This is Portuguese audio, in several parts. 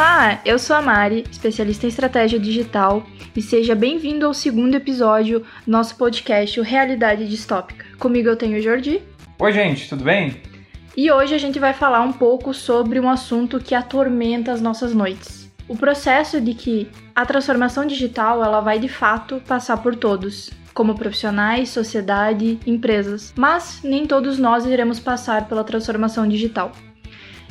Olá, eu sou a Mari, especialista em estratégia digital, e seja bem-vindo ao segundo episódio do nosso podcast o Realidade Distópica. Comigo eu tenho o Jordi. Oi, gente, tudo bem? E hoje a gente vai falar um pouco sobre um assunto que atormenta as nossas noites. O processo de que a transformação digital ela vai de fato passar por todos, como profissionais, sociedade, empresas, mas nem todos nós iremos passar pela transformação digital.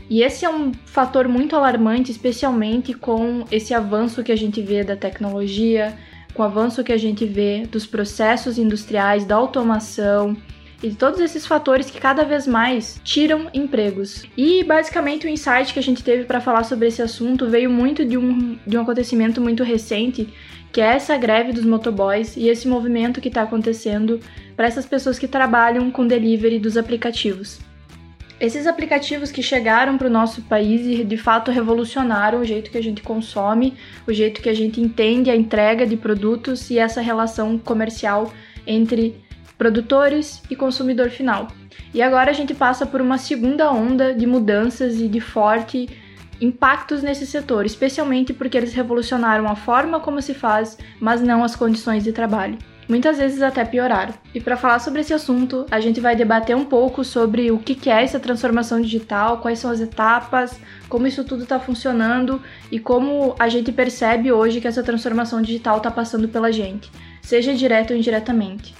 E esse é um fator muito alarmante, especialmente com esse avanço que a gente vê da tecnologia, com o avanço que a gente vê dos processos industriais, da automação e de todos esses fatores que cada vez mais tiram empregos. E basicamente o insight que a gente teve para falar sobre esse assunto veio muito de um, de um acontecimento muito recente, que é essa greve dos motoboys e esse movimento que está acontecendo para essas pessoas que trabalham com delivery dos aplicativos. Esses aplicativos que chegaram para o nosso país e de fato revolucionaram o jeito que a gente consome, o jeito que a gente entende a entrega de produtos e essa relação comercial entre produtores e consumidor final. E agora a gente passa por uma segunda onda de mudanças e de forte impactos nesse setor, especialmente porque eles revolucionaram a forma como se faz, mas não as condições de trabalho muitas vezes até pioraram. E para falar sobre esse assunto, a gente vai debater um pouco sobre o que é essa transformação digital, quais são as etapas, como isso tudo está funcionando e como a gente percebe hoje que essa transformação digital está passando pela gente, seja direto ou indiretamente.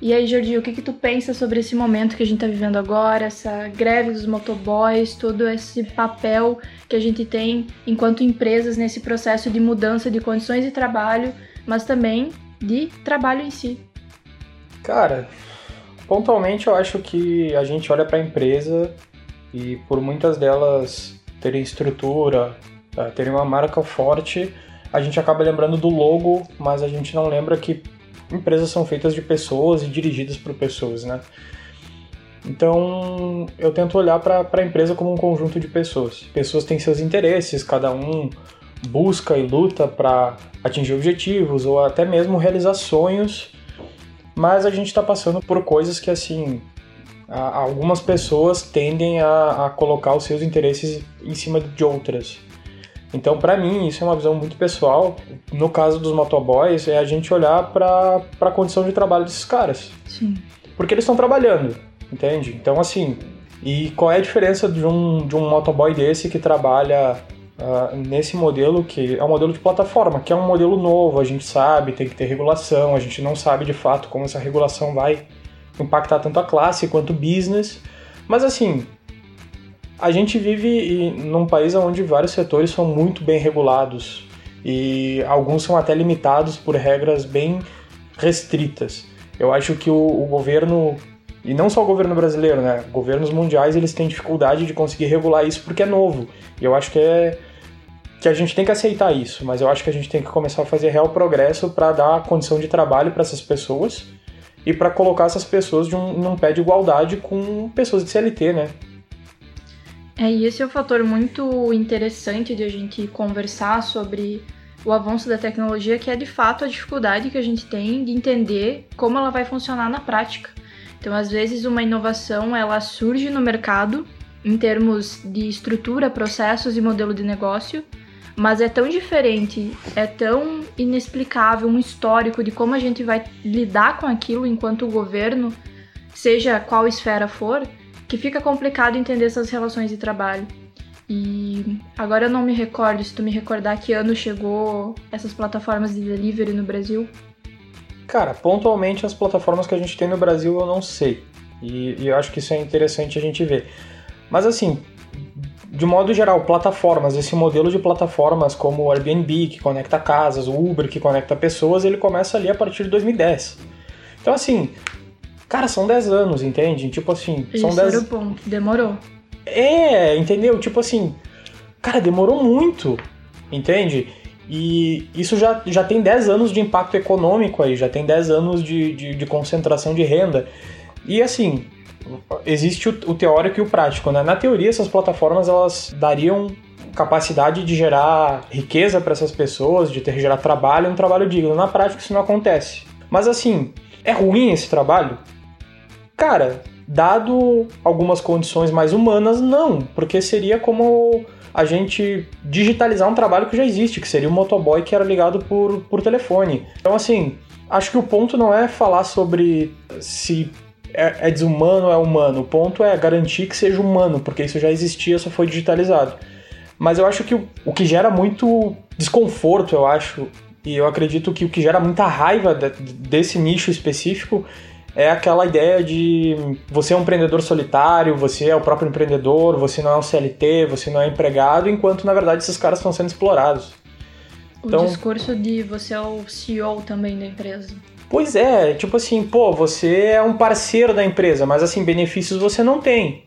E aí, Jordi, o que, que tu pensa sobre esse momento que a gente está vivendo agora, essa greve dos motoboys, todo esse papel que a gente tem enquanto empresas nesse processo de mudança de condições de trabalho, mas também de trabalho em si. Cara, pontualmente eu acho que a gente olha para a empresa e por muitas delas terem estrutura, tá, terem uma marca forte, a gente acaba lembrando do logo, mas a gente não lembra que empresas são feitas de pessoas e dirigidas por pessoas, né? Então eu tento olhar para a empresa como um conjunto de pessoas. Pessoas têm seus interesses, cada um busca e luta para atingir objetivos ou até mesmo realizar sonhos, mas a gente está passando por coisas que assim algumas pessoas tendem a, a, colocar os seus interesses em cima de outras. Então, para mim, isso é uma visão muito pessoal. No caso dos motoboys, é a gente olhar para a condição de trabalho desses caras. Sim. Porque eles estão trabalhando, entende? Então, assim, e qual é a diferença de um, de um motoboy desse que trabalha uh, nesse modelo que é um modelo de plataforma, que é um modelo novo, a gente sabe, tem que ter regulação, a gente não sabe de fato como essa regulação vai impactar tanto a classe quanto o business, mas assim, a gente vive num país onde vários setores são muito bem regulados e alguns são até limitados por regras bem restritas. Eu acho que o, o governo e não só o governo brasileiro, né? Governos mundiais eles têm dificuldade de conseguir regular isso porque é novo. E eu acho que é que a gente tem que aceitar isso, mas eu acho que a gente tem que começar a fazer real progresso para dar condição de trabalho para essas pessoas e para colocar essas pessoas de um, num pé de igualdade com pessoas de CLT, né? É, e esse é um fator muito interessante de a gente conversar sobre o avanço da tecnologia, que é de fato a dificuldade que a gente tem de entender como ela vai funcionar na prática. Então, às vezes, uma inovação ela surge no mercado em termos de estrutura, processos e modelo de negócio, mas é tão diferente, é tão inexplicável um histórico de como a gente vai lidar com aquilo enquanto governo, seja qual esfera for, que fica complicado entender essas relações de trabalho. E agora eu não me recordo, se tu me recordar que ano chegou essas plataformas de delivery no Brasil. Cara, pontualmente as plataformas que a gente tem no Brasil eu não sei. E, e eu acho que isso é interessante a gente ver. Mas assim, de modo geral, plataformas, esse modelo de plataformas como o Airbnb, que conecta casas, o Uber, que conecta pessoas, ele começa ali a partir de 2010. Então, assim, cara, são 10 anos, entende? Tipo assim, são Isso 10... era o ponto, demorou. É, entendeu? Tipo assim, cara, demorou muito, entende? E isso já, já tem 10 anos de impacto econômico aí, já tem 10 anos de, de, de concentração de renda. E assim, existe o, o, teórico e o prático, né? Na teoria, essas plataformas elas dariam capacidade de gerar riqueza para essas pessoas, de ter gerar trabalho, um trabalho digno. Na prática, isso não acontece. Mas assim, é ruim esse trabalho? Cara, dado algumas condições mais humanas, não, porque seria como a gente digitalizar um trabalho que já existe, que seria o motoboy que era ligado por, por telefone. Então, assim, acho que o ponto não é falar sobre se é, é desumano ou é humano, o ponto é garantir que seja humano, porque isso já existia, só foi digitalizado. Mas eu acho que o, o que gera muito desconforto, eu acho, e eu acredito que o que gera muita raiva de, desse nicho específico é aquela ideia de você é um empreendedor solitário, você é o próprio empreendedor, você não é um CLT, você não é empregado, enquanto na verdade esses caras estão sendo explorados. O então, discurso de você é o CEO também da empresa. Pois é, tipo assim, pô, você é um parceiro da empresa, mas assim, benefícios você não tem.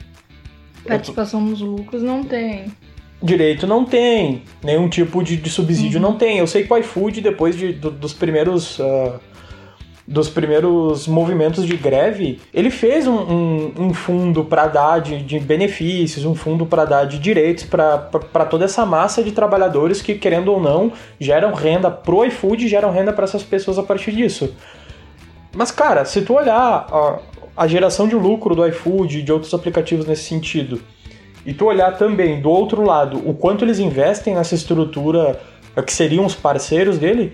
Participação nos lucros não tem. Direito não tem, nenhum tipo de, de subsídio uhum. não tem. Eu sei que o iFood, depois de, do, dos primeiros. Uh, dos primeiros movimentos de greve, ele fez um, um, um fundo para dar de, de, benefícios, um fundo para dar de direitos para toda essa massa de trabalhadores que, querendo ou não, geram renda pro iFood e geram renda para essas pessoas a partir disso. Mas, cara, se tu olhar a, a geração de lucro do iFood e de outros aplicativos nesse sentido, e tu olhar também do outro lado o quanto eles investem nessa estrutura que seriam os parceiros dele,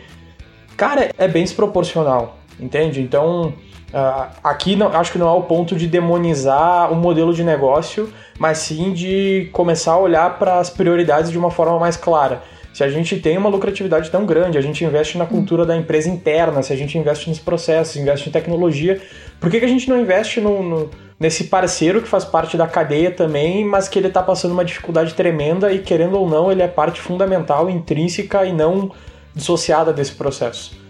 cara, é bem desproporcional entende? Então, uh, aqui não, acho que não é o ponto de demonizar o modelo de negócio, mas sim de começar a olhar para as prioridades de uma forma mais clara. Se a gente tem uma lucratividade tão grande, a gente investe na cultura da empresa interna, se a gente investe nos processos, investe em tecnologia, por que, que a gente não investe no, no, nesse parceiro que faz parte da cadeia também, mas que ele está passando uma dificuldade tremenda e, querendo ou não, ele é parte fundamental, intrínseca e não dissociada desse processo?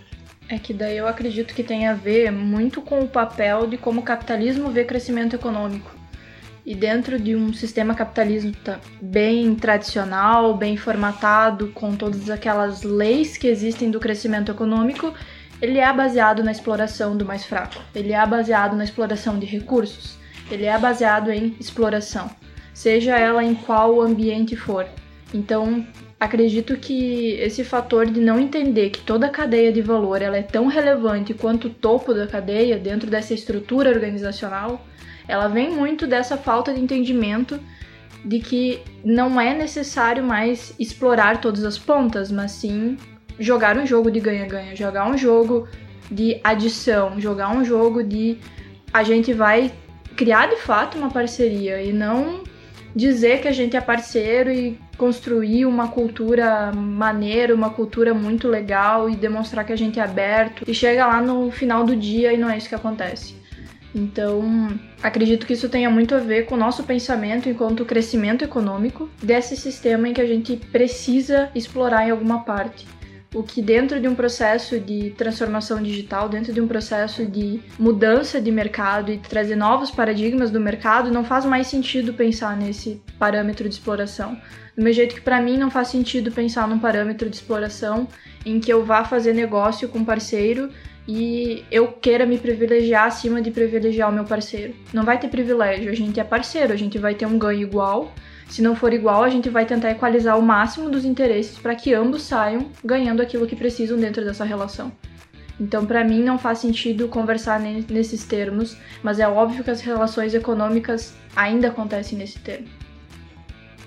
É que daí eu acredito que tem a ver muito com o papel de como o capitalismo vê crescimento econômico. E dentro de um sistema capitalista bem tradicional, bem formatado, com todas aquelas leis que existem do crescimento econômico, ele é baseado na exploração do mais fraco. Ele é baseado na exploração de recursos. Ele é baseado em exploração, seja ela em qual ambiente for. Então, acredito que esse fator de não entender que toda a cadeia de valor ela é tão relevante quanto o topo da cadeia dentro dessa estrutura organizacional, ela vem muito dessa falta de entendimento de que não é necessário mais explorar todas as pontas, mas sim jogar um jogo de ganha-ganha, jogar um jogo de adição, jogar um jogo de a gente vai criar de fato uma parceria e não dizer que a gente é parceiro e construir uma cultura maneira, uma cultura muito legal e demonstrar que a gente é aberto. E chega lá no final do dia e não é isso que acontece. Então, acredito que isso tenha muito a ver com o nosso pensamento enquanto crescimento econômico desse sistema em que a gente precisa explorar em alguma parte o que dentro de um processo de transformação digital, dentro de um processo de mudança de mercado e trazer novos paradigmas do mercado, não faz mais sentido pensar nesse parâmetro de exploração. Do mesmo jeito que para mim não faz sentido pensar num parâmetro de exploração em que eu vá fazer negócio com um parceiro e eu queira me privilegiar acima de privilegiar o meu parceiro. Não vai ter privilégio, a gente é parceiro, a gente vai ter um ganho igual se não for igual, a gente vai tentar equalizar o máximo dos interesses para que ambos saiam ganhando aquilo que precisam dentro dessa relação. Então, para mim, não faz sentido conversar nesses termos, mas é óbvio que as relações econômicas ainda acontecem nesse termo.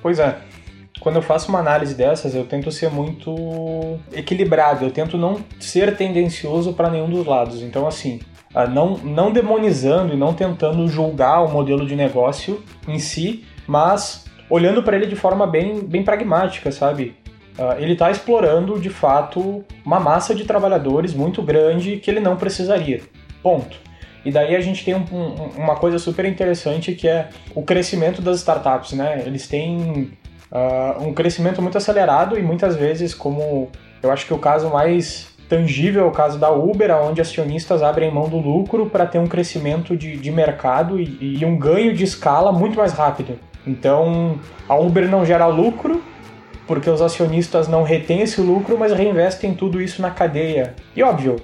Pois é. Quando eu faço uma análise dessas, eu tento ser muito equilibrado, eu tento não ser tendencioso para nenhum dos lados. Então, assim, ah, não, não demonizando e não tentando julgar o modelo de negócio em si, mas olhando para ele de forma bem, bem pragmática, sabe? Uh, ele está explorando de fato uma massa de trabalhadores muito grande que ele não precisaria. Ponto. E daí a gente tem um, um, uma coisa super interessante que é o crescimento das startups, né? Eles têm uh, um crescimento muito acelerado e muitas vezes, como eu acho que o caso mais tangível é o caso da Uber, onde acionistas abrem mão do lucro para ter um crescimento de, de mercado e, e um ganho de escala muito mais rápido. Então, a Uber não gera lucro, porque os acionistas não retêm esse lucro, mas reinvestem tudo isso na cadeia. E óbvio,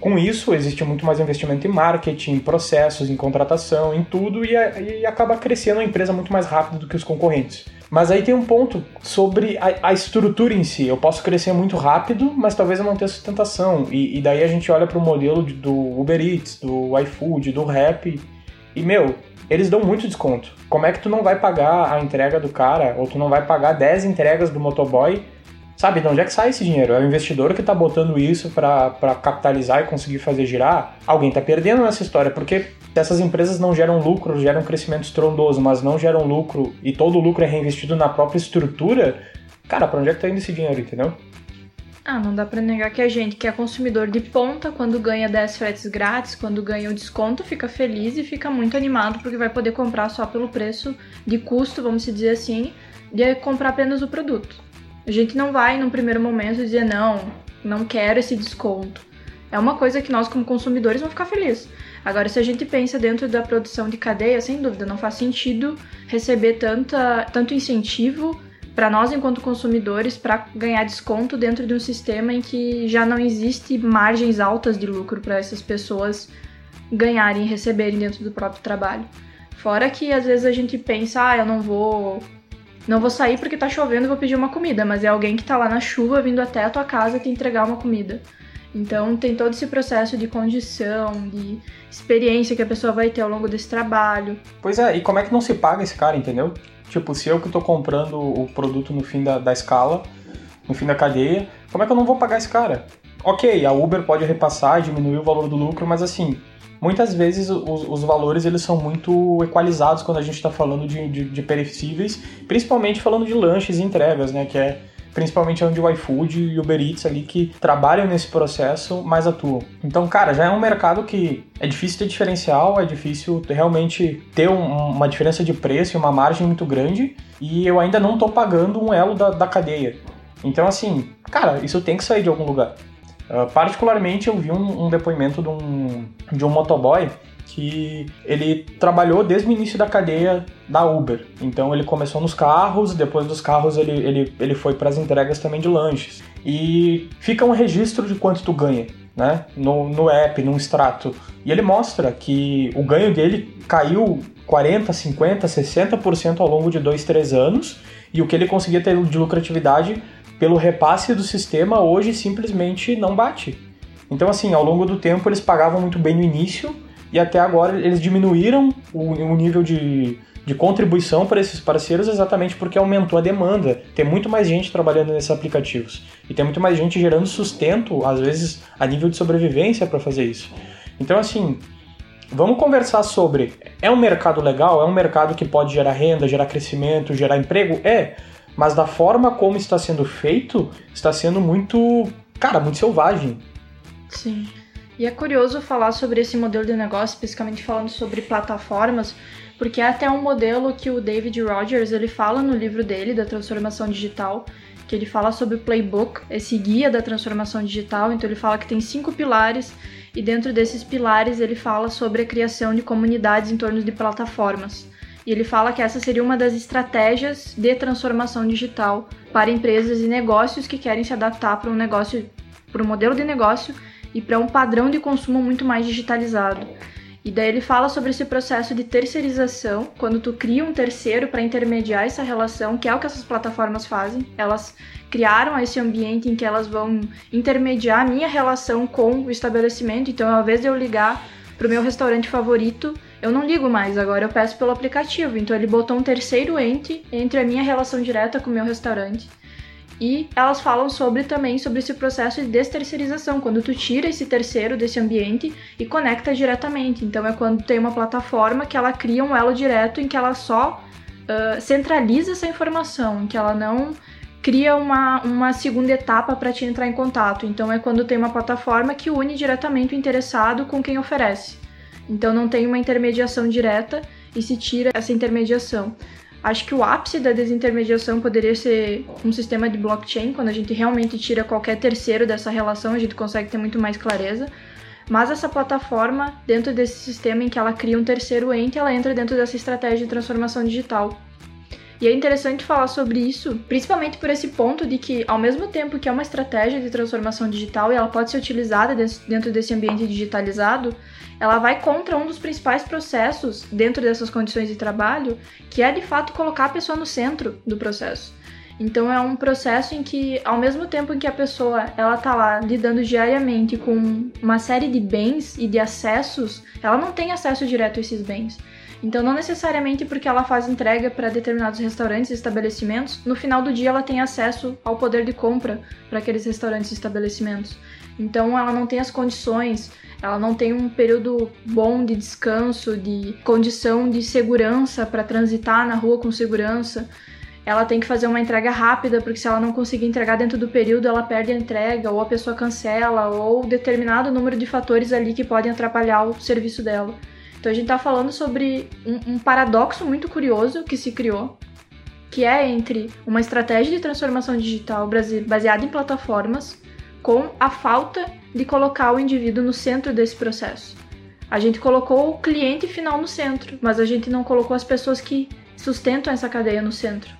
com isso existe muito mais investimento em marketing, em processos, em contratação, em tudo, e, e acaba crescendo a empresa muito mais rápido do que os concorrentes. Mas aí tem um ponto sobre a, a, estrutura em si. Eu posso crescer muito rápido, mas talvez eu não tenha sustentação. E, e daí a gente olha para o modelo de, do Uber Eats, do iFood, do Rap, E, meu, eles dão muito desconto. Como é que tu não vai pagar a entrega do cara, ou tu não vai pagar 10 entregas do motoboy? Sabe, de onde é que sai esse dinheiro? É o investidor que tá botando isso para capitalizar e conseguir fazer girar? Alguém tá perdendo nessa história, porque essas empresas não geram lucro, geram crescimento estrondoso, mas não geram lucro e todo o lucro é reinvestido na própria estrutura, cara, pra onde é que tá indo esse dinheiro, entendeu? Ah, não dá para negar que a gente, que é consumidor de ponta, quando ganha 10 fretes grátis, quando ganha o desconto, fica feliz e fica muito animado porque vai poder comprar só pelo preço de custo, vamos dizer assim, de comprar apenas o produto. A gente não vai, num primeiro momento, dizer não, não quero esse desconto. É uma coisa que nós, como consumidores, vamos ficar felizes. Agora, se a gente pensa dentro da produção de cadeia, sem dúvida, não faz sentido receber tanta, tanto incentivo para nós enquanto consumidores para ganhar desconto dentro de um sistema em que já não existe margens altas de lucro para essas pessoas ganharem e receberem dentro do próprio trabalho. Fora que às vezes a gente pensa, ah, eu não vou não vou sair porque tá chovendo e vou pedir uma comida, mas é alguém que tá lá na chuva vindo até a tua casa te entregar uma comida. Então tem todo esse processo de condição, de experiência que a pessoa vai ter ao longo desse trabalho. Pois é, e como é que não se paga esse cara, entendeu? Tipo, se eu que estou comprando o produto no fim da, da escala, no fim da cadeia, como é que eu não vou pagar esse cara? Ok, a Uber pode repassar, diminuir o valor do lucro, mas assim, muitas vezes os, os valores eles são muito equalizados quando a gente está falando de, de, de perecíveis, principalmente falando de lanches e entregas, né? Que é principalmente onde o iFood e o Uber Eats ali que trabalham nesse processo mais atuam. Então, cara, já é um mercado que é difícil ter diferencial, é difícil realmente ter um, uma diferença de preço e uma margem muito grande e eu ainda não estou pagando um elo da, da cadeia. Então, assim, cara, isso tem que sair de algum lugar. Uh, particularmente, eu vi um, um depoimento de um, de um motoboy que ele trabalhou desde o início da cadeia da Uber. Então ele começou nos carros, depois dos carros ele, ele, ele foi para as entregas também de lanches. E fica um registro de quanto tu ganha, né? No, no app, num extrato. E ele mostra que o ganho dele caiu 40, 50, 60% ao longo de 2, 3 anos. E o que ele conseguia ter de lucratividade pelo repasse do sistema hoje simplesmente não bate. Então, assim, ao longo do tempo eles pagavam muito bem no início, e até agora eles diminuíram o, o nível de, de contribuição para esses parceiros exatamente porque aumentou a demanda. Tem muito mais gente trabalhando nesses aplicativos e tem muito mais gente gerando sustento, às vezes a nível de sobrevivência para fazer isso. Então, assim, vamos conversar sobre: é um mercado legal? É um mercado que pode gerar renda, gerar crescimento, gerar emprego? É, mas da forma como está sendo feito, está sendo muito, cara, muito selvagem. Sim. E é curioso falar sobre esse modelo de negócio, especificamente falando sobre plataformas, porque é até um modelo que o David Rogers ele fala no livro dele da transformação digital, que ele fala sobre o playbook, esse guia da transformação digital. Então ele fala que tem cinco pilares e dentro desses pilares ele fala sobre a criação de comunidades em torno de plataformas. E ele fala que essa seria uma das estratégias de transformação digital para empresas e negócios que querem se adaptar para um negócio, para um modelo de negócio e para um padrão de consumo muito mais digitalizado. E daí ele fala sobre esse processo de terceirização, quando tu cria um terceiro para intermediar essa relação, que é o que essas plataformas fazem. Elas criaram esse ambiente em que elas vão intermediar a minha relação com o estabelecimento. Então, ao invés de eu ligar para o meu restaurante favorito, eu não ligo mais, agora eu peço pelo aplicativo. Então, ele botou um terceiro ente entre a minha relação direta com o meu restaurante e elas falam sobre também sobre esse processo de desterceirização, quando tu tira esse terceiro desse ambiente e conecta diretamente. Então é quando tem uma plataforma que ela cria um elo direto em que ela só uh, centraliza essa informação, em que ela não cria uma, uma segunda etapa para te entrar em contato. Então é quando tem uma plataforma que une diretamente o interessado com quem oferece. Então não tem uma intermediação direta e se tira essa intermediação. Acho que o ápice da desintermediação poderia ser um sistema de blockchain, quando a gente realmente tira qualquer terceiro dessa relação, a gente consegue ter muito mais clareza. Mas essa plataforma, dentro desse sistema em que ela cria um terceiro ente, ela entra dentro dessa estratégia de transformação digital. E é interessante falar sobre isso, principalmente por esse ponto de que, ao mesmo tempo que é uma estratégia de transformação digital e ela pode ser utilizada dentro desse ambiente digitalizado, ela vai contra um dos principais processos dentro dessas condições de trabalho, que é de fato colocar a pessoa no centro do processo. Então é um processo em que, ao mesmo tempo em que a pessoa ela tá lá lidando diariamente com uma série de bens e de acessos, ela não tem acesso direto a esses bens. Então, não necessariamente porque ela faz entrega para determinados restaurantes e estabelecimentos, no final do dia ela tem acesso ao poder de compra para aqueles restaurantes e estabelecimentos. Então, ela não tem as condições, ela não tem um período bom de descanso, de condição de segurança para transitar na rua com segurança ela tem que fazer uma entrega rápida, porque se ela não conseguir entregar dentro do período, ela perde a entrega, ou a pessoa cancela, ou determinado número de fatores ali que podem atrapalhar o serviço dela. Então a gente está falando sobre um, um paradoxo muito curioso que se criou, que é entre uma estratégia de transformação digital baseada em plataformas com a falta de colocar o indivíduo no centro desse processo. A gente colocou o cliente final no centro, mas a gente não colocou as pessoas que sustentam essa cadeia no centro.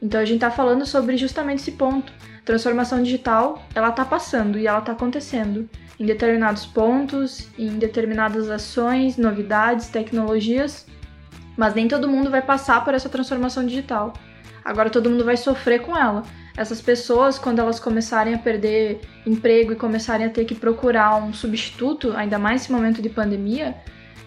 Então a gente está falando sobre justamente esse ponto. Transformação digital, ela está passando e ela está acontecendo em determinados pontos, em determinadas ações, novidades, tecnologias, mas nem todo mundo vai passar por essa transformação digital. Agora todo mundo vai sofrer com ela. Essas pessoas, quando elas começarem a perder emprego e começarem a ter que procurar um substituto, ainda mais nesse momento de pandemia,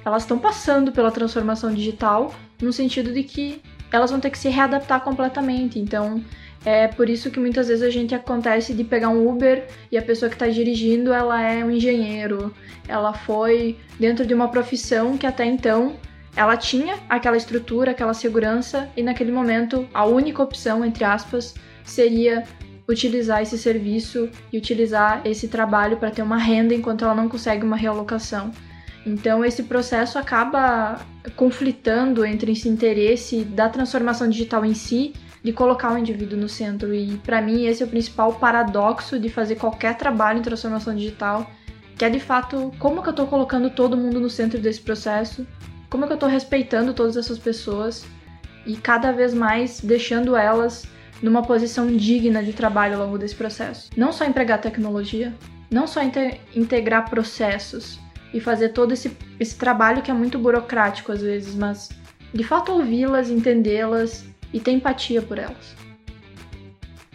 elas estão passando pela transformação digital no sentido de que elas vão ter que se readaptar completamente. Então, é por isso que muitas vezes a gente acontece de pegar um Uber e a pessoa que está dirigindo, ela é um engenheiro. Ela foi dentro de uma profissão que até então ela tinha aquela estrutura, aquela segurança e naquele momento a única opção, entre aspas, seria utilizar esse serviço e utilizar esse trabalho para ter uma renda enquanto ela não consegue uma realocação. Então esse processo acaba conflitando entre esse interesse da transformação digital em si de colocar o indivíduo no centro e para mim esse é o principal paradoxo de fazer qualquer trabalho em transformação digital, que é de fato como que eu estou colocando todo mundo no centro desse processo, como que eu estou respeitando todas essas pessoas e cada vez mais deixando elas numa posição digna de trabalho ao longo desse processo. Não só empregar tecnologia, não só integrar processos, e fazer todo esse, esse trabalho que é muito burocrático às vezes, mas de fato ouvi-las, entendê-las e ter empatia por elas.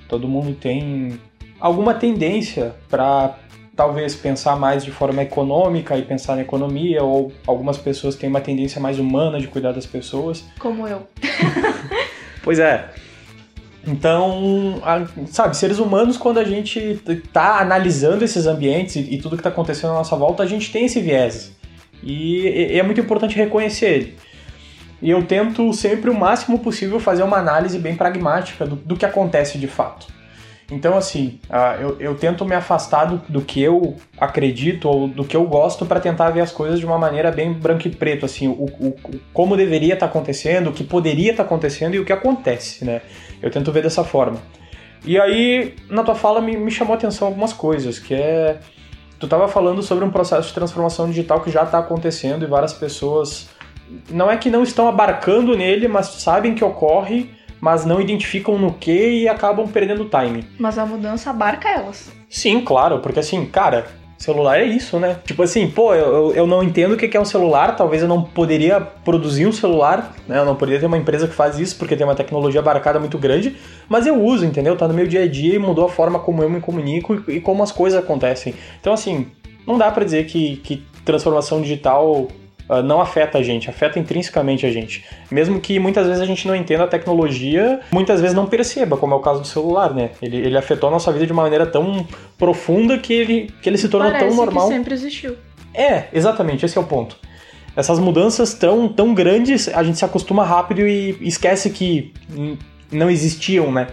Todo mundo tem alguma tendência para talvez pensar mais de forma econômica e pensar na economia, ou algumas pessoas têm uma tendência mais humana de cuidar das pessoas. Como eu. pois é. Então, sabe, seres humanos, quando a gente está analisando esses ambientes e, tudo que está acontecendo à nossa volta, a gente tem esse viés. E é muito importante reconhecer ele. E eu tento sempre o máximo possível fazer uma análise bem pragmática do, do que acontece de fato. Então, assim, uh, eu, eu, tento me afastar do, do, que eu acredito ou do que eu gosto para tentar ver as coisas de uma maneira bem branco e preto, assim, o, o, o como deveria estar tá acontecendo, o que poderia estar tá acontecendo e o que acontece, né? Eu tento ver dessa forma. E aí, na tua fala, me, me chamou a atenção algumas coisas, que é... Tu estava falando sobre um processo de transformação digital que já está acontecendo e várias pessoas... Não é que não estão abarcando nele, mas sabem que ocorre mas não identificam no que e acabam perdendo o time. Mas a mudança abarca elas. Sim, claro, porque assim, cara, celular é isso, né? Tipo assim, pô, eu, eu não entendo o que é um celular, talvez eu não poderia produzir um celular, né? Eu não poderia ter uma empresa que faz isso porque tem uma tecnologia abarcada muito grande, mas eu uso, entendeu? Tá no meu dia a dia e mudou a forma como eu me comunico e, e como as coisas acontecem. Então, assim, não dá para dizer que, que transformação digital uh, não afeta a gente, afeta intrinsecamente a gente. Mesmo que muitas vezes a gente não entenda a tecnologia, muitas vezes não perceba, como é o caso do celular, né? Ele, ele afetou a nossa vida de uma maneira tão profunda que ele, que ele se tornou Parece tão normal. Que sempre existiu. É, exatamente, esse é o ponto. Essas mudanças tão, tão grandes, a gente se acostuma rápido e esquece que não existiam, né?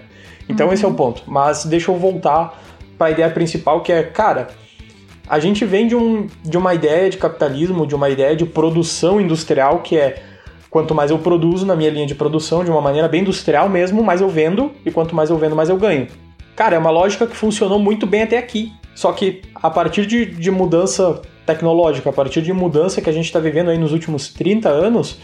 Então uhum. esse é o ponto. Mas deixa eu voltar para a ideia principal, que é, cara, a gente vem de, um, de uma ideia de capitalismo, de uma ideia de produção industrial que é quanto mais eu produzo na minha linha de produção, de uma maneira bem industrial mesmo, mais eu vendo, e quanto mais eu vendo, mais eu ganho. Cara, é uma lógica que funcionou muito bem até aqui. Só que a partir de, de mudança tecnológica, a partir de mudança que a gente está vivendo aí nos últimos 30 anos,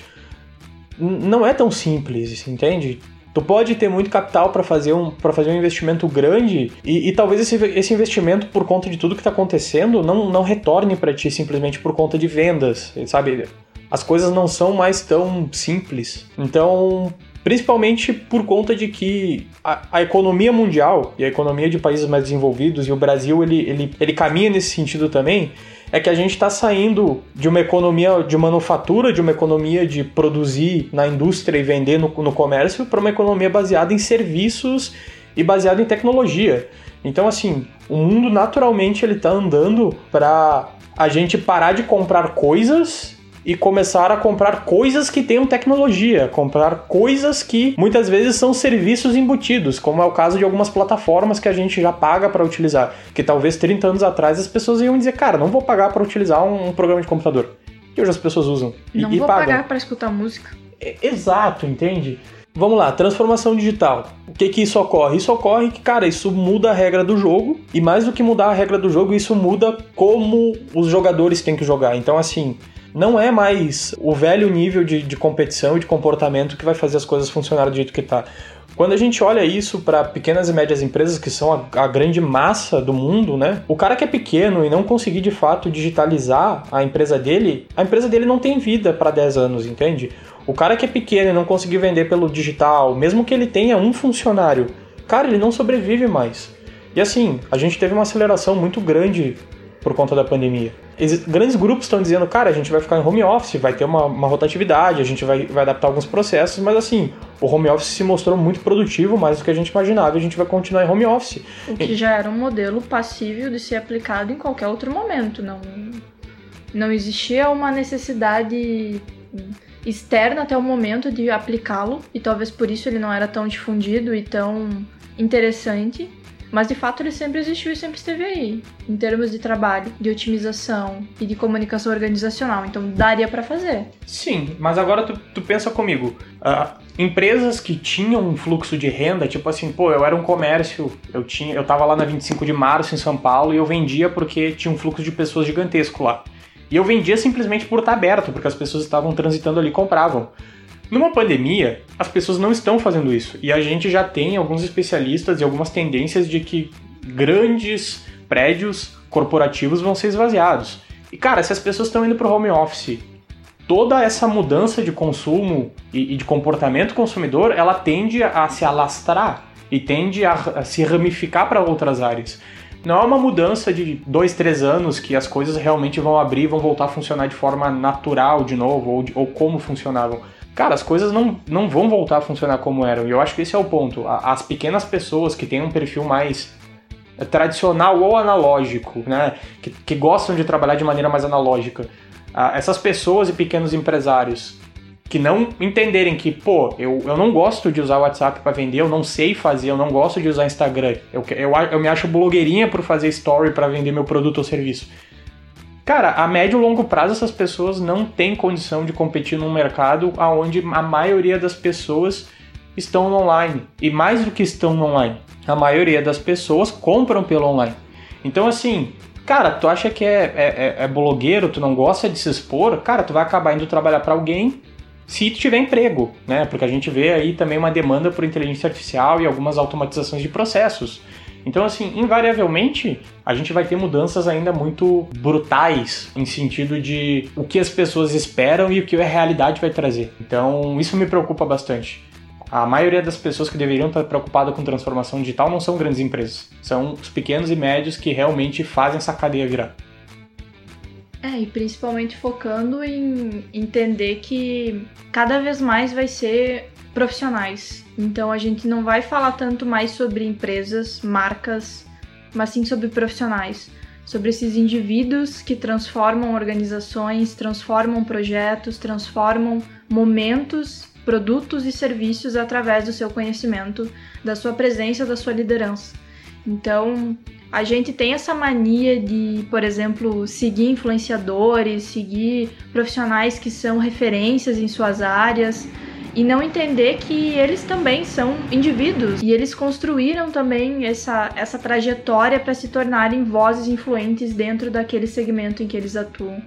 não é tão simples, entende? Tu pode ter muito capital para fazer, um, fazer um investimento grande e, e, talvez esse, esse investimento, por conta de tudo que está acontecendo, não, não retorne para ti simplesmente por conta de vendas, sabe? As coisas não são mais tão simples. Então, Principalmente por conta de que a, a, economia mundial e a economia de países mais desenvolvidos, e o Brasil ele, ele, ele caminha nesse sentido também, é que a gente está saindo de uma economia de manufatura, de uma economia de produzir na indústria e vender no, no comércio, para uma economia baseada em serviços e baseada em tecnologia. Então, assim, o mundo naturalmente ele está andando para a gente parar de comprar coisas e começar a comprar coisas que tenham tecnologia, comprar coisas que muitas vezes são serviços embutidos, como é o caso de algumas plataformas que a gente já paga para utilizar, que talvez 30 anos atrás as pessoas iam dizer, cara, não vou pagar para utilizar um, um, programa de computador. E hoje as pessoas usam. E, não e vou pagam. pagar para escutar música. É, exato, entende? Vamos lá, transformação digital. O que que isso ocorre? Isso ocorre que, cara, isso muda a regra do jogo e mais do que mudar a regra do jogo, isso muda como os jogadores têm que jogar. Então, assim, não é mais o velho nível de, de competição e de comportamento que vai fazer as coisas funcionarem do jeito que está. Quando a gente olha isso para pequenas e médias empresas, que são a, a, grande massa do mundo, né? O cara que é pequeno e não conseguir de fato digitalizar a empresa dele, a empresa dele não tem vida para 10 anos, entende? O cara que é pequeno e não conseguir vender pelo digital, mesmo que ele tenha um funcionário, cara, ele não sobrevive mais. E assim, a gente teve uma aceleração muito grande por conta da pandemia. Grandes grupos estão dizendo, cara, a gente vai ficar em home office, vai ter uma, uma rotatividade, a gente vai, vai adaptar alguns processos, mas assim, o home office se mostrou muito produtivo, mais do que a gente imaginava, e a gente vai continuar em home office. O que já era um modelo passível de ser aplicado em qualquer outro momento, não, não existia uma necessidade externa até o momento de aplicá-lo, e talvez por isso ele não era tão difundido e tão interessante. Mas de fato ele sempre existiu e sempre esteve aí, em termos de trabalho, de otimização e de comunicação organizacional. Então daria para fazer. Sim, mas agora tu, tu pensa comigo. Uh, empresas que tinham um fluxo de renda, tipo assim, pô, eu era um comércio, eu tinha, eu tava lá na 25 de março em São Paulo e eu vendia porque tinha um fluxo de pessoas gigantesco lá. E eu vendia simplesmente por estar aberto, porque as pessoas estavam transitando ali e compravam. Numa pandemia, as pessoas não estão fazendo isso. E a gente já tem alguns especialistas e algumas tendências de que grandes prédios corporativos vão ser esvaziados. E cara, se as pessoas estão indo para o home office, toda essa mudança de consumo e, de comportamento consumidor, ela tende a se alastrar e tende a, a se ramificar para outras áreas. Não é uma mudança de dois, três anos que as coisas realmente vão abrir vão voltar a funcionar de forma natural de novo, ou, ou como funcionavam cara, as coisas não, não vão voltar a funcionar como eram. E eu acho que esse é o ponto. As pequenas pessoas que têm um perfil mais tradicional ou analógico, né, que, que gostam de trabalhar de maneira mais analógica, essas pessoas e pequenos empresários que não entenderem que, pô, eu, eu não gosto de usar o WhatsApp para vender, eu não sei fazer, eu não gosto de usar Instagram, eu, eu, eu me acho blogueirinha por fazer story para vender meu produto ou serviço. Cara, a médio e longo prazo essas pessoas não têm condição de competir num mercado onde a maioria das pessoas estão online. E mais do que estão online, a maioria das pessoas compram pelo online. Então, assim, cara, tu acha que é, é, é, é blogueiro, tu não gosta de se expor, cara, tu vai acabar indo trabalhar para alguém se tu tiver emprego, né? Porque a gente vê aí também uma demanda por inteligência artificial e algumas automatizações de processos. Então, assim, invariavelmente, a gente vai ter mudanças ainda muito brutais em sentido de o que as pessoas esperam e o que a realidade vai trazer. Então, isso me preocupa bastante. A maioria das pessoas que deveriam estar preocupadas com transformação digital não são grandes empresas, são os pequenos e médios que realmente fazem essa cadeia virar. É, e principalmente focando em entender que cada vez mais vai ser profissionais. Então a gente não vai falar tanto mais sobre empresas, marcas, mas sim sobre profissionais, sobre esses indivíduos que transformam organizações, transformam projetos, transformam momentos, produtos e serviços através do seu conhecimento, da sua presença, da sua liderança. Então, a gente tem essa mania de, por exemplo, seguir influenciadores, seguir profissionais que são referências em suas áreas, e não entender que eles também são indivíduos e eles construíram também essa, essa trajetória para se tornarem vozes influentes dentro daquele segmento em que eles atuam.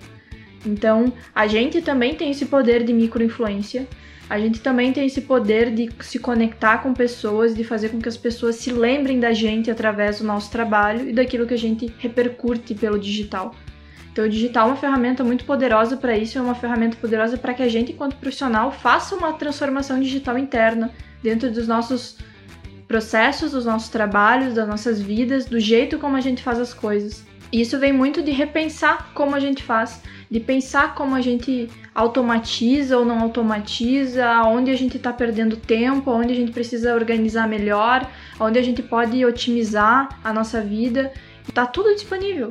Então, a gente também tem esse poder de microinfluência. A gente também tem esse poder de se conectar com pessoas, de fazer com que as pessoas se lembrem da gente através do nosso trabalho e daquilo que a gente repercute pelo digital. Então, o digital é uma ferramenta muito poderosa para isso, é uma ferramenta poderosa para que a gente, enquanto profissional, faça uma transformação digital interna dentro dos nossos processos, dos nossos trabalhos, das nossas vidas, do jeito como a gente faz as coisas. E isso vem muito de repensar como a gente faz, de pensar como a gente automatiza ou não automatiza, onde a gente está perdendo tempo, onde a gente precisa organizar melhor, onde a gente pode otimizar a nossa vida. Está tudo disponível,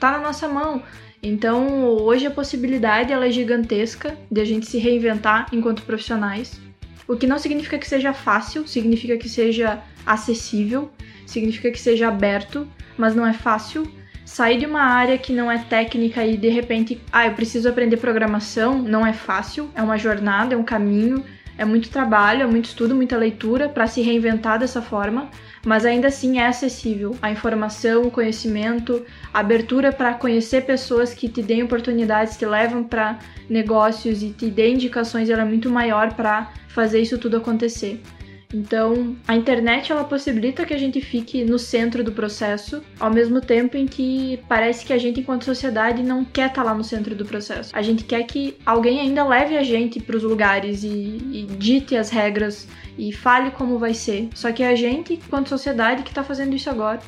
está na nossa mão. Então, hoje a possibilidade ela é gigantesca de a gente se reinventar enquanto profissionais. O que não significa que seja fácil, significa que seja acessível, significa que seja aberto, mas não é fácil sair de uma área que não é técnica e de repente, ah, eu preciso aprender programação, não é fácil, é uma jornada, é um caminho, é muito trabalho, é muito estudo, muita leitura para se reinventar dessa forma, mas ainda assim é acessível. A informação, o conhecimento, a abertura para conhecer pessoas que te deem oportunidades, te levam para negócios e te deem indicações, ela é muito maior para fazer isso tudo acontecer. Então, a internet ela possibilita que a gente fique no centro do processo, ao mesmo tempo em que parece que a gente, enquanto sociedade, não quer estar tá lá no centro do processo. A gente quer que alguém ainda leve a gente para os lugares e, e dite as regras e fale como vai ser. Só que é a gente, enquanto sociedade, que está fazendo isso agora.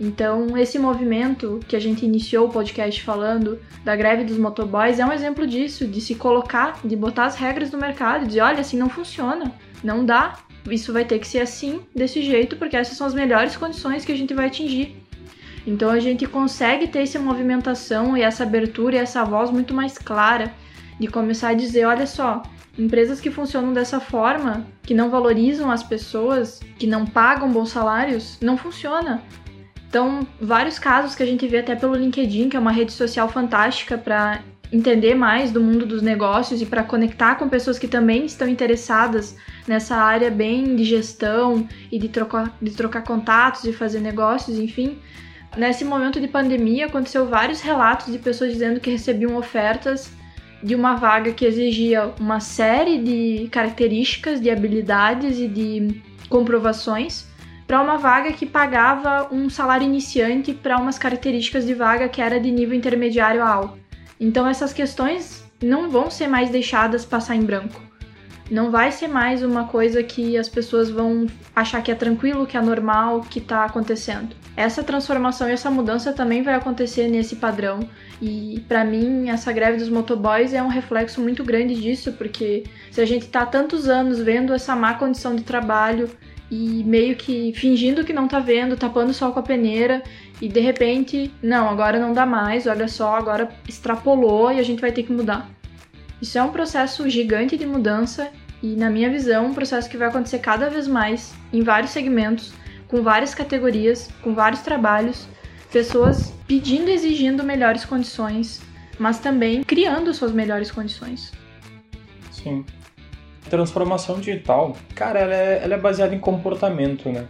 Então, esse movimento que a gente iniciou o podcast falando da greve dos motoboys é um exemplo disso, de se colocar, de botar as regras no mercado, de olha, assim não funciona, não dá, isso vai ter que ser assim, desse jeito, porque essas são as melhores condições que a gente vai atingir. Então a gente consegue ter essa movimentação e essa abertura e essa voz muito mais clara de começar a dizer, olha só, empresas que funcionam dessa forma, que não valorizam as pessoas, que não pagam bons salários, não funciona. Então, vários casos que a gente vê até pelo LinkedIn, que é uma rede social fantástica para entender mais do mundo dos negócios e para conectar com pessoas que também estão interessadas nessa área bem de gestão e de trocar, de trocar contatos e fazer negócios, enfim. Nesse momento de pandemia, aconteceu vários relatos de pessoas dizendo que recebiam ofertas de uma vaga que exigia uma série de características, de habilidades e de comprovações para uma vaga que pagava um salário iniciante para umas características de vaga que era de nível intermediário alto. Então essas questões não vão ser mais deixadas passar em branco. Não vai ser mais uma coisa que as pessoas vão achar que é tranquilo, que é normal, que está acontecendo. Essa transformação e essa mudança também vai acontecer nesse padrão. E para mim, essa greve dos motoboys é um reflexo muito grande disso, porque se a gente está tantos anos vendo essa má condição de trabalho e meio que fingindo que não tá vendo, tapando o sol com a peneira e de repente, não, agora não dá mais, olha só, agora extrapolou e a gente vai ter que mudar. Isso é um processo gigante de mudança e, na minha visão, um processo que vai acontecer cada vez mais em vários segmentos, com várias categorias, com vários trabalhos, pessoas pedindo e exigindo melhores condições, mas também criando suas melhores condições. Sim transformação digital, cara, ela é, ela é baseada em comportamento, né?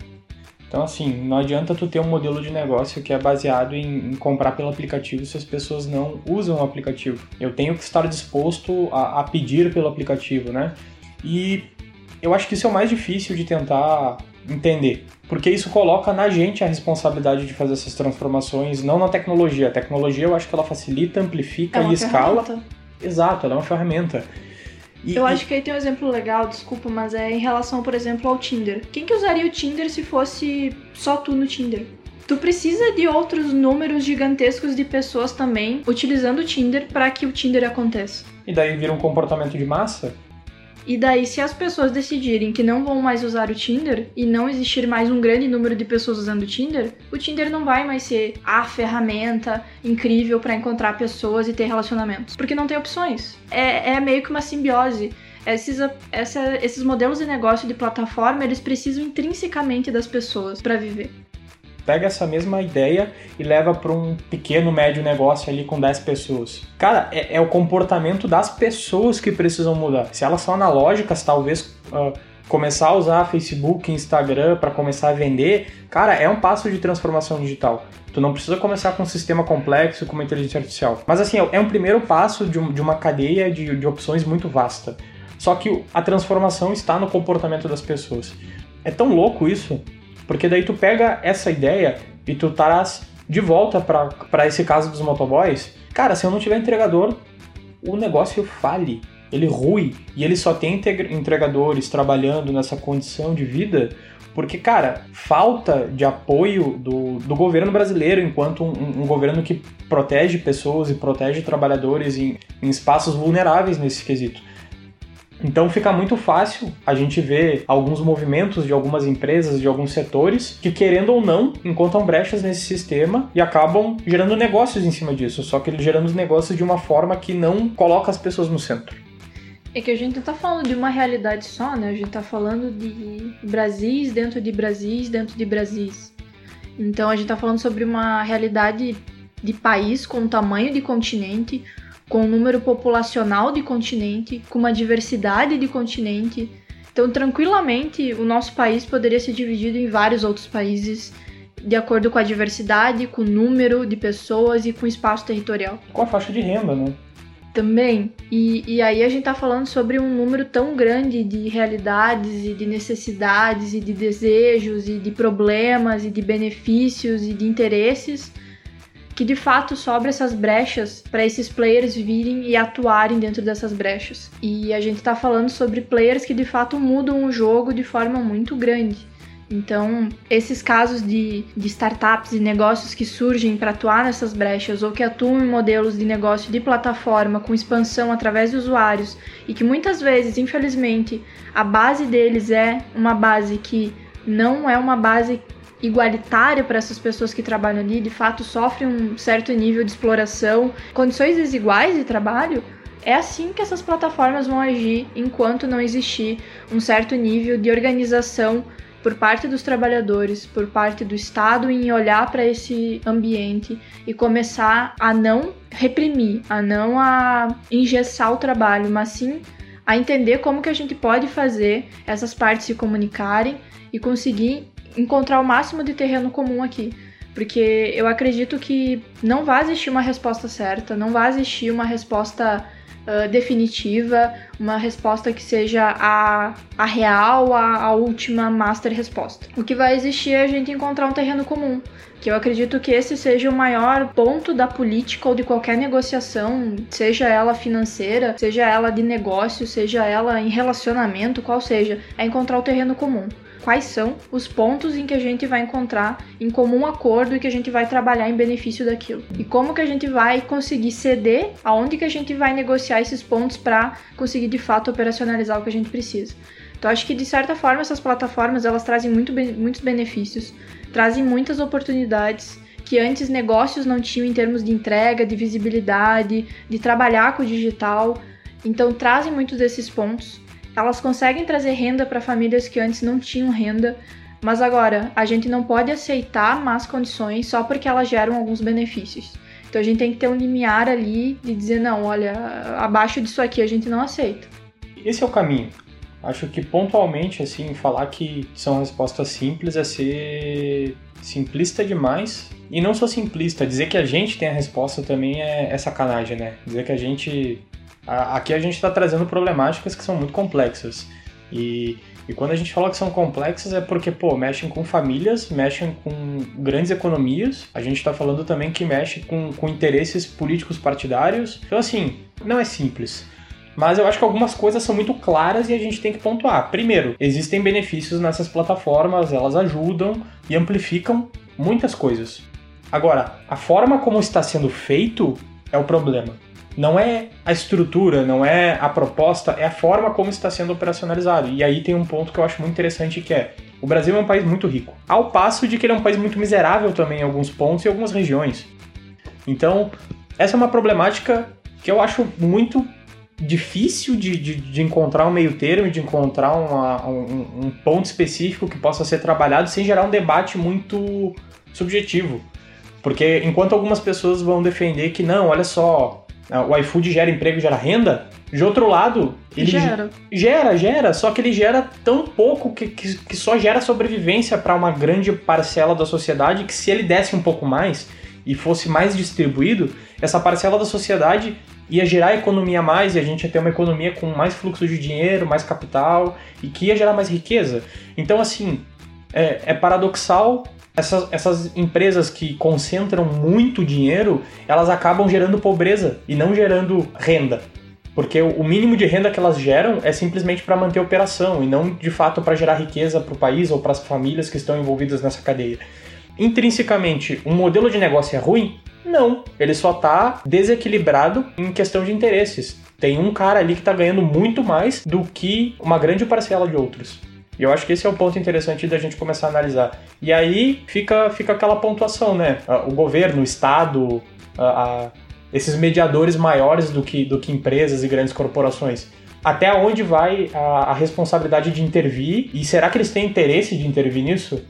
Então, assim, não adianta tu ter um modelo de negócio que é baseado em, em, comprar pelo aplicativo se as pessoas não usam o aplicativo. Eu tenho que estar disposto a, a, pedir pelo aplicativo, né? E eu acho que isso é o mais difícil de tentar entender, porque isso coloca na gente a responsabilidade de fazer essas transformações, não na tecnologia. A tecnologia eu acho que ela facilita, amplifica é e escala. Exato, ela é uma ferramenta. E, eu acho que aí tem um exemplo legal, desculpa, mas é em relação, por exemplo, ao Tinder. Quem que usaria o Tinder se fosse só tu no Tinder? Tu precisa de outros números gigantescos de pessoas também utilizando o Tinder para que o Tinder aconteça. E daí vira um comportamento de massa? E daí, se as pessoas decidirem que não vão mais usar o Tinder e não existir mais um grande número de pessoas usando o Tinder, o Tinder não vai mais ser a ferramenta incrível para encontrar pessoas e ter relacionamentos, porque não tem opções. É, é meio que uma simbiose. Esses, essa, esses modelos de negócio de plataforma, eles precisam intrinsecamente das pessoas para viver pega essa mesma ideia e leva para um pequeno, médio negócio ali com 10 pessoas. Cara, é, é, o comportamento das pessoas que precisam mudar. Se elas são analógicas, talvez uh, começar a usar Facebook, Instagram para começar a vender, cara, é um passo de transformação digital. Tu não precisa começar com um sistema complexo como inteligência artificial. Mas assim, é um primeiro passo de, um, de uma cadeia de, de opções muito vasta. Só que a transformação está no comportamento das pessoas. É tão louco isso porque daí tu pega essa ideia e tu traz de volta para esse caso dos motoboys Cara, se eu não tiver entregador, o negócio fale, ele rui, e ele só tem entregadores trabalhando nessa condição de vida porque, cara, falta de apoio do, do governo brasileiro enquanto um, um governo que protege pessoas e protege trabalhadores em, em espaços vulneráveis nesse quesito. Então fica muito fácil a gente ver alguns movimentos de algumas empresas, de alguns setores, que querendo ou não, encontram brechas nesse sistema e acabam gerando negócios em cima disso, só que eles gerando os negócios de uma forma que não coloca as pessoas no centro. É que a gente não tá falando de uma realidade só, né? A gente tá falando de Brasis dentro de Brasis dentro de Brasis. Então a gente tá falando sobre uma realidade de país com tamanho de continente, com um número populacional de continente, com uma diversidade de continente. Então, tranquilamente, o nosso país poderia ser dividido em vários outros países, de acordo com a diversidade, com o número de pessoas e com o espaço territorial. Com a faixa de renda, né? também. E, e aí a gente tá falando sobre um número tão grande de realidades e de necessidades e de desejos e de problemas e de benefícios e de interesses que de fato sobra essas brechas para esses players virem e atuarem dentro dessas brechas. E a gente tá falando sobre players que de fato mudam o jogo de forma muito grande. Então, esses casos de, de startups e negócios que surgem para atuar nessas brechas ou que atuam em modelos de negócio de plataforma com expansão através de usuários e que muitas vezes, infelizmente, a base deles é uma base que não é uma base igualitária para essas pessoas que trabalham ali, de fato sofrem um certo nível de exploração, condições desiguais de trabalho, é assim que essas plataformas vão agir enquanto não existir um certo nível de organização por parte dos trabalhadores, por parte do Estado em olhar para esse ambiente e começar a não reprimir, a não a engessar o trabalho, mas sim a entender como que a gente pode fazer essas partes se comunicarem e conseguir encontrar o máximo de terreno comum aqui. Porque eu acredito que não vai existir uma resposta certa, não vai existir uma resposta uh, definitiva, uma resposta que seja a, a real, a, a última master resposta. O que vai existir é a gente encontrar um terreno comum, que eu acredito que esse seja o maior ponto da política ou de qualquer negociação, seja ela financeira, seja ela de negócio, seja ela em relacionamento, qual seja, é encontrar o terreno comum quais são os pontos em que a gente vai encontrar em comum acordo e que a gente vai trabalhar em benefício daquilo. E como que a gente vai conseguir ceder, aonde que a gente vai negociar esses pontos para conseguir de fato operacionalizar o que a gente precisa. Então acho que de certa forma essas plataformas elas trazem muito, muitos benefícios, trazem muitas oportunidades que antes negócios não tinham em termos de entrega, de visibilidade, de trabalhar com o digital. Então trazem muitos desses pontos elas conseguem trazer renda para famílias que antes não tinham renda, mas agora a gente não pode aceitar más condições só porque elas geram alguns benefícios. Então a gente tem que ter um limiar ali de dizer não, olha, abaixo disso aqui a gente não aceita. Esse é o caminho. Acho que pontualmente assim falar que são respostas simples é ser simplista demais. E não só simplista, dizer que a gente tem a resposta também é, é sacanagem, né? Dizer que a gente Aqui a gente está trazendo problemáticas que são muito complexas. E, e quando a gente fala que são complexas é porque, pô, mexem com famílias, mexem com grandes economias. A gente está falando também que mexe com, com interesses políticos partidários. Então, assim, não é simples. Mas eu acho que algumas coisas são muito claras e a gente tem que pontuar. Primeiro, existem benefícios nessas plataformas, elas ajudam e amplificam muitas coisas. Agora, a forma como está sendo feito é o problema não é a estrutura, não é a proposta, é a forma como está sendo operacionalizado. E aí tem um ponto que eu acho muito interessante que é o Brasil é um país muito rico, ao passo de que ele é um país muito miserável também em alguns pontos e algumas regiões. Então, essa é uma problemática que eu acho muito difícil de, de, de encontrar um meio termo, de encontrar uma, um, um ponto específico que possa ser trabalhado sem gerar um debate muito subjetivo. Porque enquanto algumas pessoas vão defender que não, olha só, o iFood gera emprego, gera renda. De outro lado, ele gera, gera, gera só que ele gera tão pouco que, que, que só gera sobrevivência para uma grande parcela da sociedade que se ele desse um pouco mais e fosse mais distribuído, essa parcela da sociedade ia gerar economia mais e a gente ia ter uma economia com mais fluxo de dinheiro, mais capital e que ia gerar mais riqueza. Então, assim, é, é paradoxal Essas, essas empresas que concentram muito dinheiro, elas acabam gerando pobreza e não gerando renda. Porque o mínimo de renda que elas geram é simplesmente para manter a operação e não de fato para gerar riqueza para o país ou para as famílias que estão envolvidas nessa cadeia. Intrinsecamente, um modelo de negócio é ruim? Não, ele só está desequilibrado em questão de interesses. Tem um cara ali que está ganhando muito mais do que uma grande parcela de outros. E eu acho que esse é o ponto interessante da gente começar a analisar. E aí fica, fica aquela pontuação, né? Ah, o governo, o Estado, a, a, esses mediadores maiores do que, do que empresas e grandes corporações. Até onde vai a, a responsabilidade de intervir? E será que eles têm interesse de intervir nisso?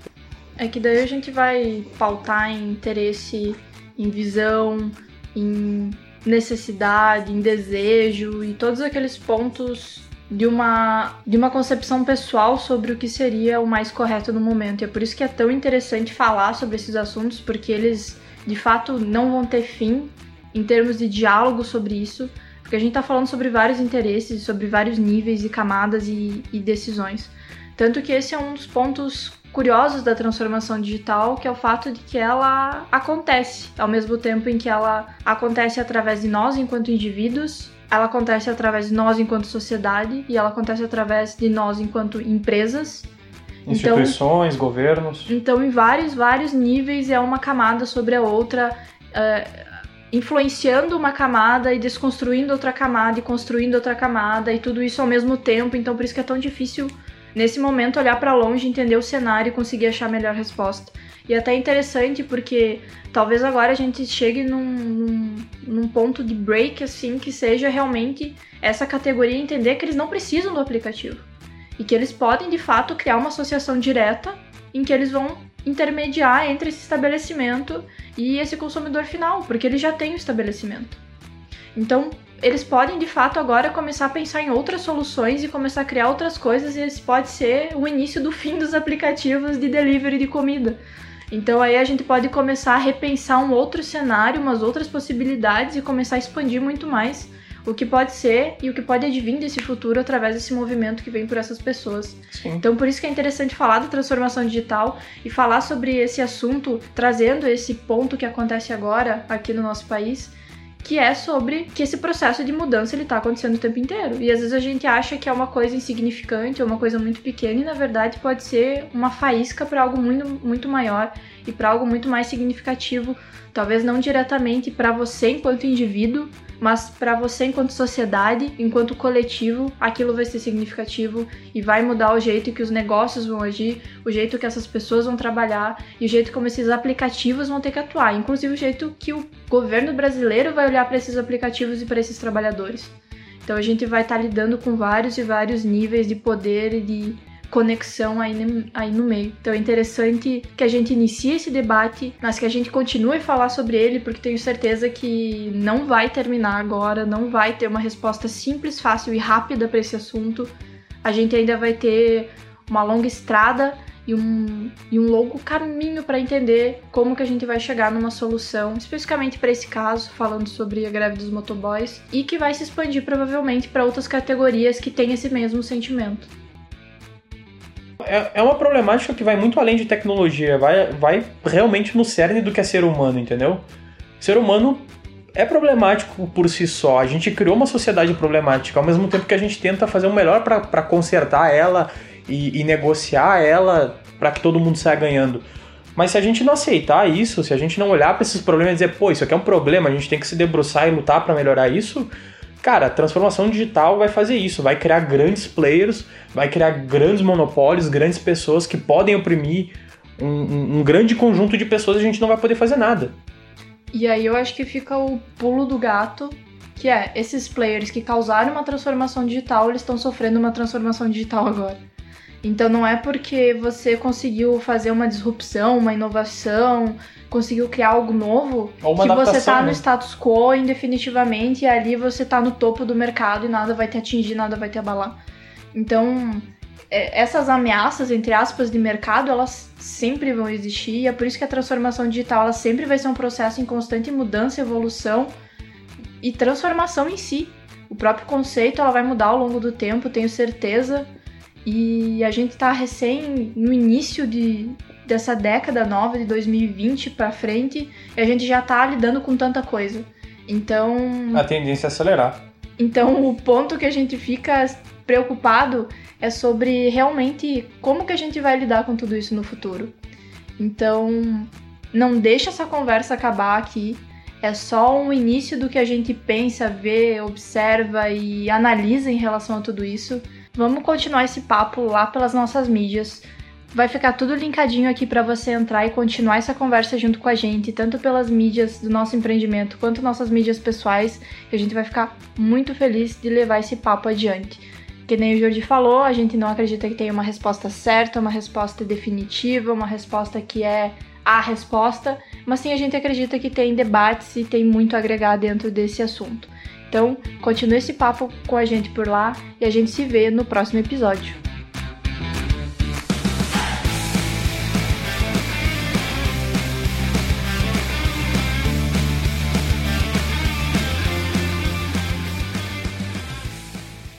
É que daí a gente vai pautar em interesse, em visão, em necessidade, em desejo e todos aqueles pontos de uma, de uma concepção pessoal sobre o que seria o mais correto no momento. E é por isso que é tão interessante falar sobre esses assuntos, porque eles de fato não vão ter fim em termos de diálogo sobre isso, porque a gente está falando sobre vários interesses, sobre vários níveis e camadas e, e decisões. Tanto que esse é um dos pontos curiosos da transformação digital, que é o fato de que ela acontece ao mesmo tempo em que ela acontece através de nós enquanto indivíduos ela acontece através de nós enquanto sociedade e ela acontece através de nós enquanto empresas. Instituições, então, governos. Então, em vários, vários níveis é uma camada sobre a outra, uh, influenciando uma camada e desconstruindo outra camada e construindo outra camada e tudo isso ao mesmo tempo. Então, por isso que é tão difícil nesse momento olhar para longe, entender o cenário e conseguir achar a melhor resposta. E até interessante porque talvez agora a gente chegue num, num, num, ponto de break assim que seja realmente essa categoria entender que eles não precisam do aplicativo e que eles podem de fato criar uma associação direta em que eles vão intermediar entre esse estabelecimento e esse consumidor final, porque eles já têm o estabelecimento. Então, eles podem de fato agora começar a pensar em outras soluções e começar a criar outras coisas, e esse pode ser o início do fim dos aplicativos de delivery de comida. Então aí a gente pode começar a repensar um outro cenário, umas outras possibilidades e começar a expandir muito mais o que pode ser e o que pode advir desse futuro através desse movimento que vem por essas pessoas. Sim. Então por isso que é interessante falar da transformação digital e falar sobre esse assunto, trazendo esse ponto que acontece agora aqui no nosso país que é sobre que esse processo de mudança ele tá acontecendo o tempo inteiro. E às vezes a gente acha que é uma coisa insignificante ou uma coisa muito pequena e na verdade pode ser uma faísca para algo muito, muito maior e para algo muito mais significativo, talvez não diretamente para você enquanto indivíduo, mas para você enquanto sociedade, enquanto coletivo, aquilo vai ser significativo e vai mudar o jeito que os negócios vão agir, o jeito que essas pessoas vão trabalhar e o jeito como esses aplicativos vão ter que atuar, inclusive o jeito que o governo brasileiro vai olhar para esses aplicativos e para esses trabalhadores. Então a gente vai estar tá lidando com vários e vários níveis de poder e de conexão aí, aí no meio. Então é interessante que a gente inicie esse debate, mas que a gente continue a falar sobre ele, porque tenho certeza que não vai terminar agora, não vai ter uma resposta simples, fácil e rápida para esse assunto. A gente ainda vai ter uma longa estrada e um, e um longo caminho para entender como que a gente vai chegar numa solução, especificamente para esse caso, falando sobre a greve dos motoboys, e que vai se expandir provavelmente para outras categorias que têm esse mesmo sentimento é, é uma problemática que vai muito além de tecnologia, vai, vai realmente no cerne do que é ser humano, entendeu? Ser humano é problemático por si só. A gente criou uma sociedade problemática, ao mesmo tempo que a gente tenta fazer o melhor para consertar ela e, e negociar ela para que todo mundo saia ganhando. Mas se a gente não aceitar isso, se a gente não olhar para esses problemas e dizer, pô, isso aqui é um problema, a gente tem que se debruçar e lutar para melhorar isso, Cara, a transformação digital vai fazer isso, vai criar grandes players, vai criar grandes monopólios, grandes pessoas que podem oprimir um, um, um grande conjunto de pessoas e a gente não vai poder fazer nada. E aí eu acho que fica o pulo do gato, que é esses players que causaram uma transformação digital, eles estão sofrendo uma transformação digital agora. Então não é porque você conseguiu fazer uma disrupção, uma inovação, conseguiu criar algo novo, que você tá no né? status quo indefinitivamente e ali você tá no topo do mercado e nada vai te atingir, nada vai te abalar. Então, é, essas ameaças, entre aspas, de mercado, elas sempre vão existir e é por isso que a transformação digital ela sempre vai ser um processo em constante mudança, evolução e transformação em si. O próprio conceito ela vai mudar ao longo do tempo, tenho certeza. E a gente está recém no início de, dessa década nova de 2020 para frente, e a gente já tá lidando com tanta coisa. Então, a tendência é acelerar. Então, o ponto que a gente fica preocupado é sobre realmente como que a gente vai lidar com tudo isso no futuro. Então, não deixa essa conversa acabar aqui. É só um início do que a gente pensa, vê, observa e analisa em relação a tudo isso. Vamos continuar esse papo lá pelas nossas mídias. Vai ficar tudo linkadinho aqui para você entrar e continuar essa conversa junto com a gente, tanto pelas mídias do nosso empreendimento quanto nossas mídias pessoais. E a gente vai ficar muito feliz de levar esse papo adiante. Que nem o Jordi falou, a gente não acredita que tenha uma resposta certa, uma resposta definitiva, uma resposta que é a resposta, mas sim a gente acredita que tem debates e tem muito a agregar dentro desse assunto. Então, continue esse papo com a gente por lá e a gente se vê no próximo episódio.